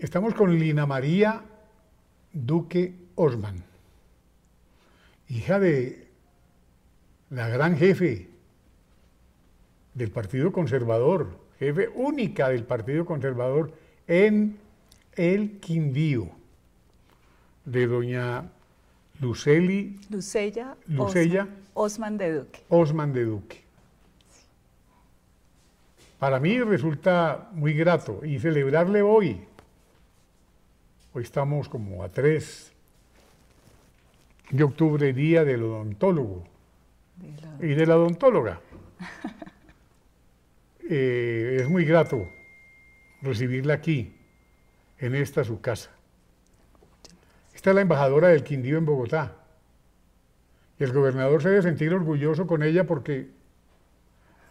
Estamos con Lina María Duque Osman, hija de la gran jefe del Partido Conservador, jefe única del Partido Conservador en el Quindío, de doña Luceli Lucella, Lucella Osman, Osman de Duque. Osman de Duque. Para mí resulta muy grato y celebrarle hoy. Hoy estamos como a 3 de octubre, día del odontólogo y de la odontóloga. Eh, es muy grato recibirla aquí, en esta su casa. Esta es la embajadora del Quindío en Bogotá. Y el gobernador se debe sentir orgulloso con ella porque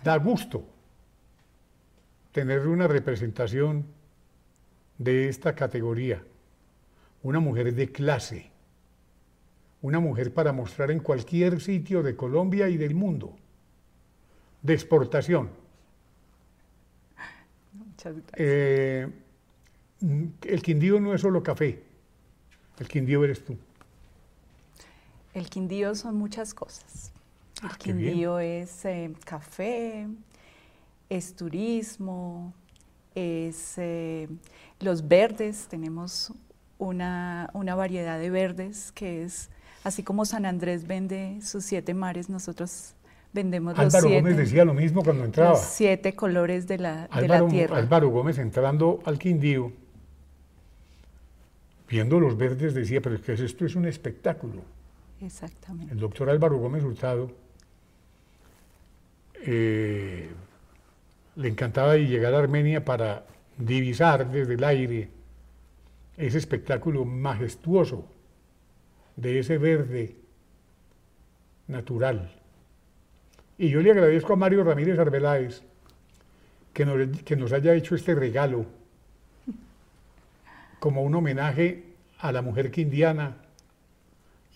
da gusto tener una representación de esta categoría. Una mujer de clase. Una mujer para mostrar en cualquier sitio de Colombia y del mundo. De exportación. Muchas gracias. Eh, el Quindío no es solo café, el Quindío eres tú. El Quindío son muchas cosas. El Ah, bien. Quindío es eh, café, es turismo, es eh, los verdes. Tenemos una, una variedad de verdes que es, así como San Andrés vende sus siete mares, nosotros vendemos los Álvaro siete, Gómez decía lo mismo cuando entraba. los siete colores de la, de Álvaro, la tierra. Álvaro Gómez entrando al Quindío, viendo los verdes, decía, pero es que esto es un espectáculo. Exactamente. El doctor Álvaro Gómez Hurtado eh, le encantaba llegar a Armenia para divisar desde el aire ese espectáculo majestuoso de ese verde natural. Y yo le agradezco a Mario Ramírez Arbeláez que nos, haya hecho este regalo como un homenaje a la mujer quindiana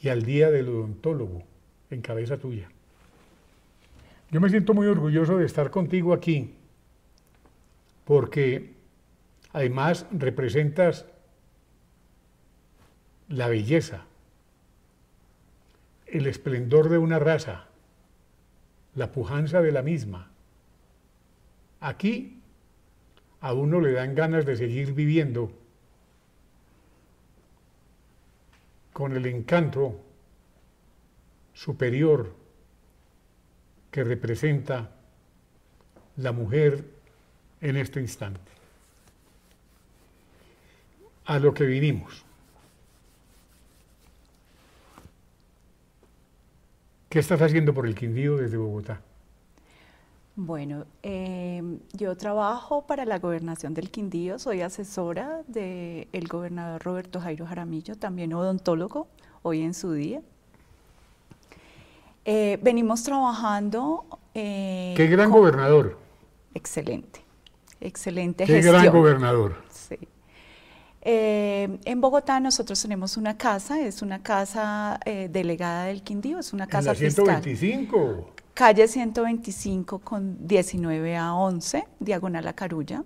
y al Día del Odontólogo en cabeza tuya. Yo me siento muy orgulloso de estar contigo aquí porque además representas la belleza, el esplendor de una raza, la pujanza de la misma. Aquí a uno le dan ganas de seguir viviendo con el encanto superior que representa la mujer en este instante. A lo que vinimos. ¿Qué estás haciendo por el Quindío desde Bogotá? Bueno, eh, yo trabajo para la gobernación del Quindío, soy asesora del gobernador Roberto Jairo Jaramillo, también odontólogo, hoy en su día. Eh, venimos trabajando. eh, Qué gran con- gobernador, Excelente, excelente qué gestión. gran gobernador. Sí. Eh, en Bogotá nosotros tenemos una casa, es una casa eh, delegada del Quindío, es una En casa la fiscal. 125. Calle 125 con 19 a 11, diagonal a Carulla.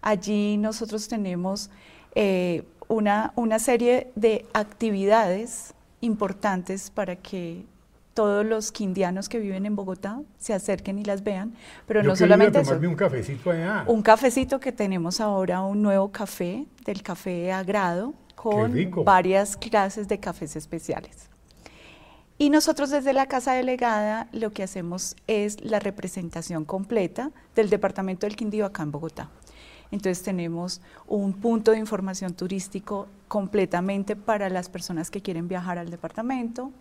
Allí nosotros tenemos eh, una, una serie de actividades importantes para que todos los quindianos que viven en Bogotá se acerquen y las vean, pero Yo no solamente eso. un cafecito allá. Un cafecito que tenemos ahora, un nuevo café, del café a grado, con varias clases de cafés especiales. Y nosotros desde la Casa Delegada lo que hacemos es la representación completa del Departamento del Quindío acá en Bogotá. Entonces tenemos un punto de información turístico completamente para las personas que quieren viajar al departamento.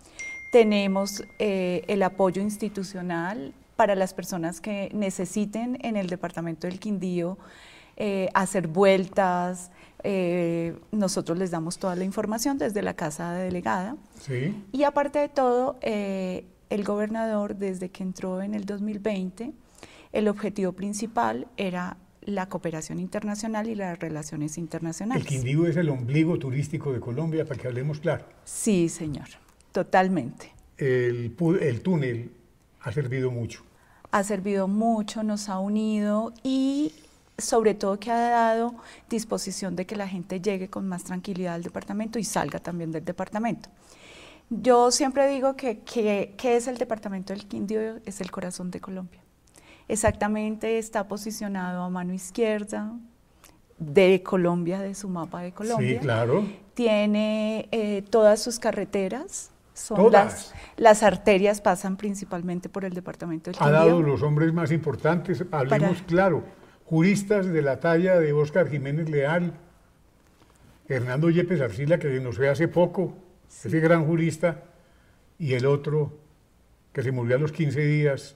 Tenemos eh, el apoyo institucional para las personas que necesiten en el departamento del Quindío eh, hacer vueltas. Eh, nosotros les damos toda la información desde la casa de delegada. Sí. Y aparte de todo, el gobernador, desde que entró en el 2020, el objetivo principal era la cooperación internacional y las relaciones internacionales. El Quindío es el ombligo turístico de Colombia, para que hablemos claro. Sí, señor, totalmente. El, el túnel ha servido mucho. Ha servido mucho, nos ha unido y sobre todo que ha dado disposición de que la gente llegue con más tranquilidad al departamento y salga también del departamento. Yo siempre digo que, que, es el departamento del Quindío, es el corazón de Colombia. Exactamente está posicionado a mano izquierda de Colombia, de su mapa de Colombia. Sí, claro. Tiene eh, todas sus carreteras. Son Las, las arterias pasan principalmente por el departamento del Quindío. Ha dado los hombres más importantes, hablemos claro, juristas de la talla de Óscar Jiménez Leal, Hernando Yepes Arcila, que nos ve hace poco, ese gran jurista, y el otro que se murió a los 15 días,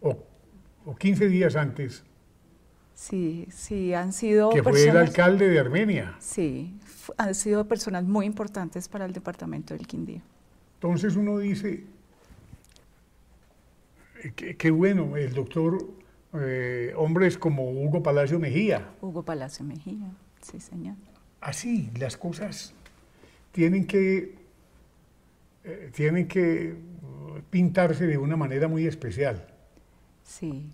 o, 15 días antes. Sí, sí, han sido... Que fue el alcalde de Armenia. Sí, han sido personas muy importantes para el departamento del Quindío. Entonces uno dice, eh, qué, bueno, el doctor, eh, hombres como Hugo Palacio Mejía. Hugo Palacio Mejía, sí, señor. Así, las cosas tienen que, eh, tienen que pintarse de una manera muy especial. Sí.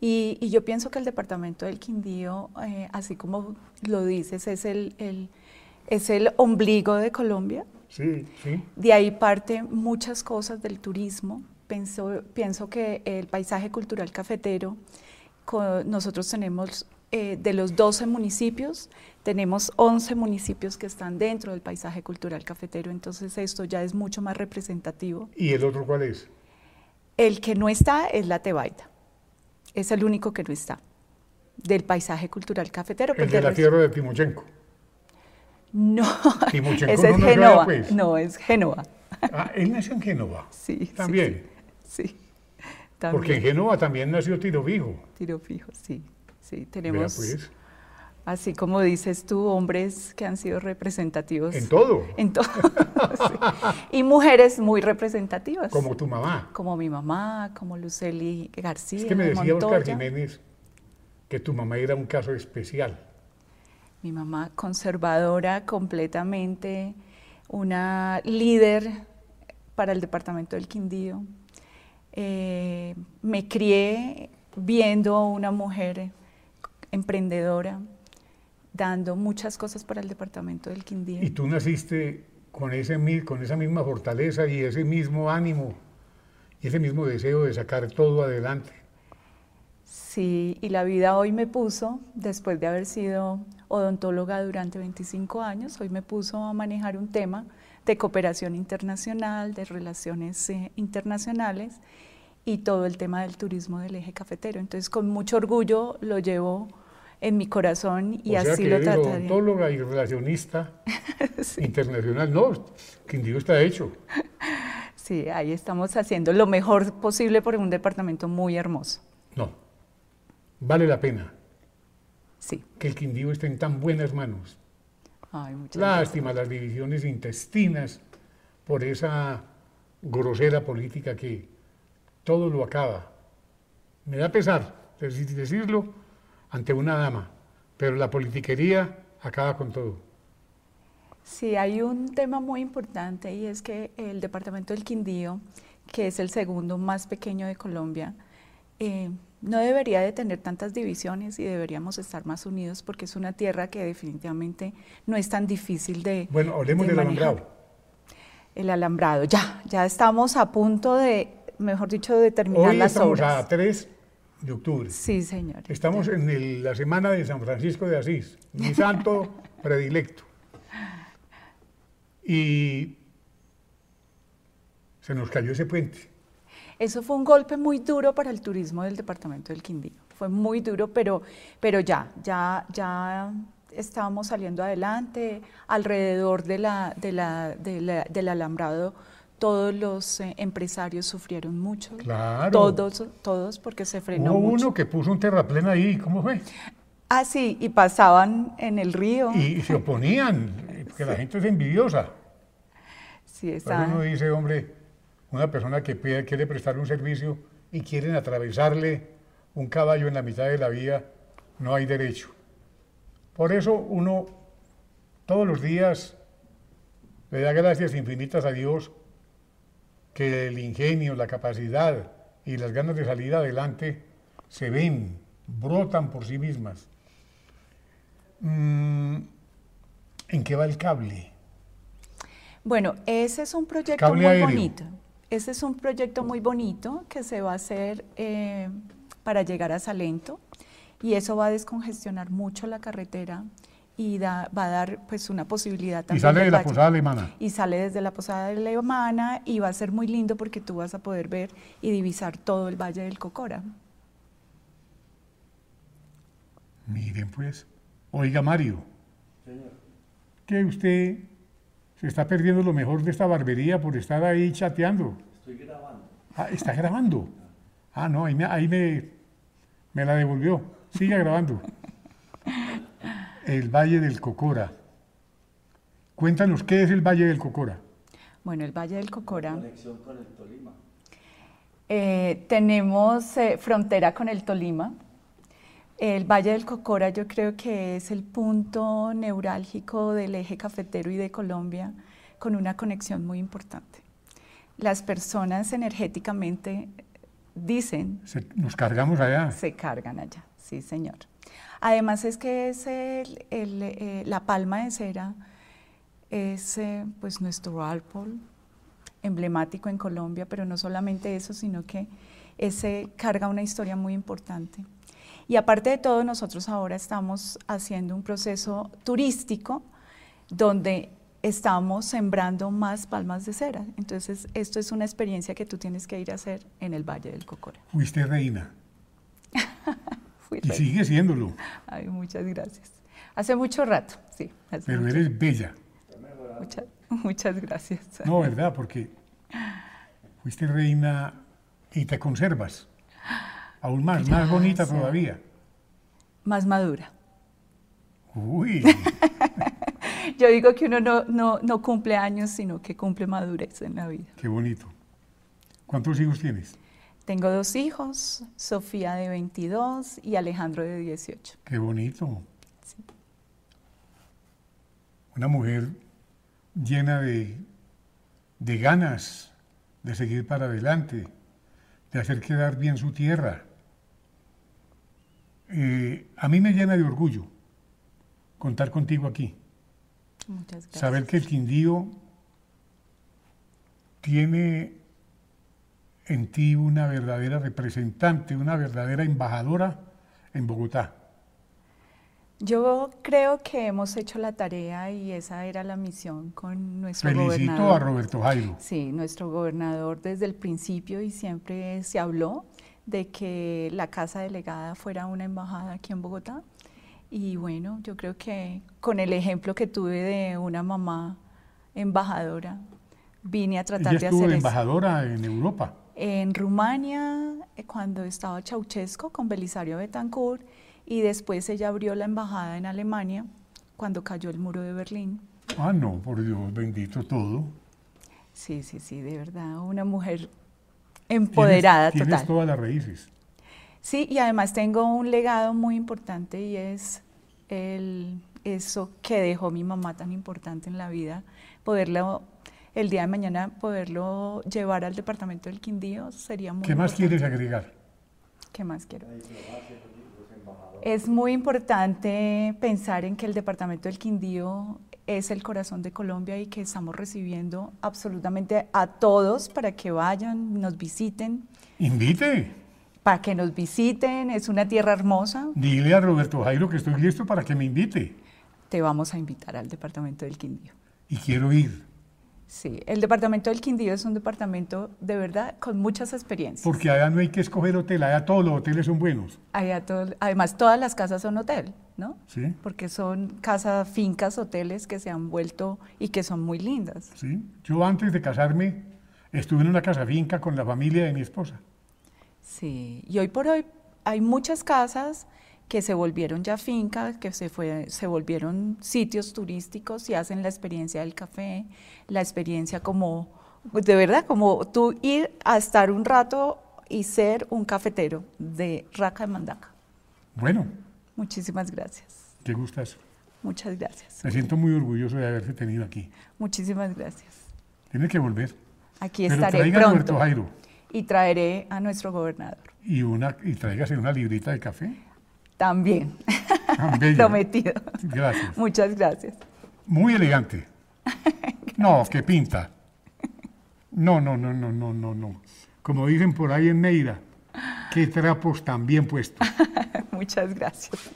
Y, yo pienso que el departamento del Quindío, eh, así como lo dices, es el, es el ombligo de Colombia. Sí, sí. De ahí parte muchas cosas del turismo. Pienso, pienso que el paisaje cultural cafetero, nosotros tenemos eh, de los 12 municipios, tenemos 11 municipios que están dentro del paisaje cultural cafetero, entonces esto ya es mucho más representativo. ¿Y el otro cuál es? El que no está es la Tebaida, es el único que no está del paisaje cultural cafetero. El de la tierra de Timochenko. No, ese es Génova. Pues. No, es Génova. Ah, él nació en Génova. Sí. También. Sí. Porque en Génova también nació Tiro Fijo. Tiro Fijo, sí. Sí, tenemos, pues. Así como dices tú, hombres que han sido representativos. En todo. En todo. Y mujeres muy representativas. Como tu mamá. Como mi mamá, como Luceli García. Es que me decía Oscar Jiménez que tu mamá era un caso especial. Mi mamá conservadora completamente, una líder para el departamento del Quindío. Eh, me crié viendo a una mujer emprendedora, dando muchas cosas para el departamento del Quindío. ¿Y tú naciste con, ese, con esa misma fortaleza y ese mismo ánimo y ese mismo deseo de sacar todo adelante? Sí, y la vida hoy me puso, después de haber sido odontóloga durante 25 años, hoy me puso a manejar un tema de cooperación internacional, de relaciones eh, internacionales y todo el tema del turismo del eje cafetero. Entonces, con mucho orgullo lo llevo en mi corazón y así lo trataré. odontóloga y relacionista internacional. No, Quindío está hecho. Sí, ahí estamos haciendo lo mejor posible por un departamento muy hermoso. No, vale la pena. Sí. Que el Quindío esté en tan buenas manos. Ay, muchas Lástima las divisiones intestinas por esa grosera política que todo lo acaba. Me da pesar decirlo ante una dama, pero la politiquería acaba con todo. Sí, hay un tema muy importante y es que el departamento del Quindío, que es el segundo más pequeño de Colombia, eh, no debería de tener tantas divisiones y deberíamos estar más unidos porque es una tierra que definitivamente no es tan difícil de. Bueno, hablemos del alambrado. El alambrado, ya, ya estamos a punto de mejor dicho, determinar Hoy las estamos a 3 de octubre. Sí, señor. Estamos en la semana de San Francisco de Asís, mi santo predilecto. Y se nos cayó ese puente. Eso fue un golpe muy duro para el turismo del departamento del Quindío. Fue muy duro, pero, pero ya, ya, ya estábamos saliendo adelante. Alrededor de la, de la, del alambrado todos los eh, empresarios sufrieron mucho. Claro. Todos, todos, porque se frenó Hubo mucho. uno que puso un terraplén ahí, ¿cómo fue? Ah, sí, y pasaban en el río. Y, se oponían, porque la gente es envidiosa. sí, estaban- uno dice, hombre, una persona que pide- quiere prestar un servicio y quieren atravesarle un caballo en la mitad de la vía, no hay derecho. Por eso uno todos los días le da gracias infinitas a Dios que el ingenio, la capacidad y las ganas de salir adelante se ven, brotan por sí mismas. Mm, ¿En qué va el cable? Bueno, ese es un proyecto Cable muy aéreo. bonito. Ese es un proyecto muy bonito que se va a hacer eh, para llegar a Salento y eso va a descongestionar mucho la carretera y da- va a dar pues una posibilidad Y también. sale de del la valle. posada alemana. Y sale desde la posada alemana y va a ser muy lindo porque tú vas a poder ver y divisar todo el Valle del Cocora. Miren pues, oiga Mario, que usted se está perdiendo lo mejor de esta barbería por estar ahí chateando. Estoy grabando. Ah, está grabando. Ah, no, ahí me, ahí me, me la devolvió. Siga grabando. El Valle del Cocora. Cuéntanos, ¿qué es el Valle del Cocora? Bueno, el Valle del Cocora. Conexión con el Tolima. Eh, tenemos eh, frontera con el Tolima. El Valle del Cocora yo creo que es el punto neurálgico del eje cafetero y de Colombia con una conexión muy importante. Las personas energéticamente dicen Se- nos cargamos allá. se cargan allá, sí señor. Además es que es el- eh, la palma de cera es eh, pues nuestro árbol emblemático en Colombia, pero no solamente eso, sino que ese carga una historia muy importante. Y aparte de todo, nosotros ahora estamos haciendo un proceso turístico donde estamos sembrando más palmas de cera. Entonces, esto es una experiencia que tú tienes que ir a hacer en el Valle del Cocora. Fuiste reina. Fui Y sigue siéndolo. Ay, muchas gracias. Hace mucho rato, sí. hace Pero mucho- eres bella. muchas, muchas gracias. No, ¿verdad? Porque fuiste reina y te conservas. Aún más, más bonita todavía. Más madura. Uy, Yo digo que uno no, no, no cumple años, sino que cumple madurez en la vida. qué bonito. ¿Cuántos hijos tienes? Tengo dos hijos, Sofía de 22 y Alejandro de 18. Qué bonito. Sí. Una mujer llena de, de ganas de seguir para adelante, de hacer quedar bien su tierra. Eh, a mí me llena de orgullo contar contigo aquí. Muchas gracias. Saber que el Quindío tiene en ti una verdadera representante, una verdadera embajadora en Bogotá. Yo creo que hemos hecho la tarea y esa era la misión con nuestro Felicito gobernador. a Roberto Jairo. Sí, nuestro gobernador desde el principio y siempre se habló de que la casa delegada fuera una embajada aquí en Bogotá. Y bueno, yo creo que con el ejemplo que tuve de una mamá embajadora, vine a tratar Ella de hacer eso. embajadora en Europa. En Rumania, eh, cuando estaba Ceausescu con Belisario Betancourt, y después ella abrió la embajada en Alemania cuando cayó el muro de Berlín. Ah, no, por Dios, bendito todo. Sí, sí, sí, de verdad, una mujer empoderada tienes, total. Tienes todas las raíces. Sí, y además tengo un legado muy importante y es el, eso que dejó mi mamá tan importante en la vida, poderlo, el día de mañana poderlo llevar al departamento del Quindío sería muy ¿Qué más importante. quieres agregar? ¿Qué más quiero? Es muy importante pensar en que el departamento del Quindío es el corazón de Colombia y que estamos recibiendo absolutamente a todos para que vayan, nos visiten, Invite. para que nos visiten, es una tierra hermosa. Dile a Roberto Jairo que estoy listo para que me invite. Te vamos a invitar al departamento del Quindío. Y quiero ir. Sí, el departamento del Quindío es un departamento de verdad con muchas experiencias. Porque allá no hay que escoger hotel, allá todos los hoteles son buenos. Allá todo- además, todas las casas son hotel, ¿no? ¿Sí? Porque son casas, fincas, hoteles que se han vuelto y que son muy lindas. ¿Sí? Yo antes de casarme Estuve en una casa finca con la familia de mi esposa. Sí, y hoy por hoy hay muchas casas que se volvieron ya fincas, que se, fue, se volvieron sitios turísticos y hacen la experiencia del café, la experiencia como, de verdad, como tú ir a estar un rato y ser un cafetero de Raca de Mandaca. Bueno, Muchísimas gracias. qué gustas. Muchas gracias. Me siento muy orgulloso de haberte tenido aquí. Muchísimas gracias. Tienes que volver. Aquí Pero estaré pronto. Jairo Y traeré a nuestro gobernador. y, una, y tráigase una librita de café. También. Ah. Prometido. Gracias. Muchas gracias. Muy elegante. No, que pinta. No, no, no, no, no, no, no. Como dicen por ahí en Neira, qué trapos tan bien puestos. Muchas gracias.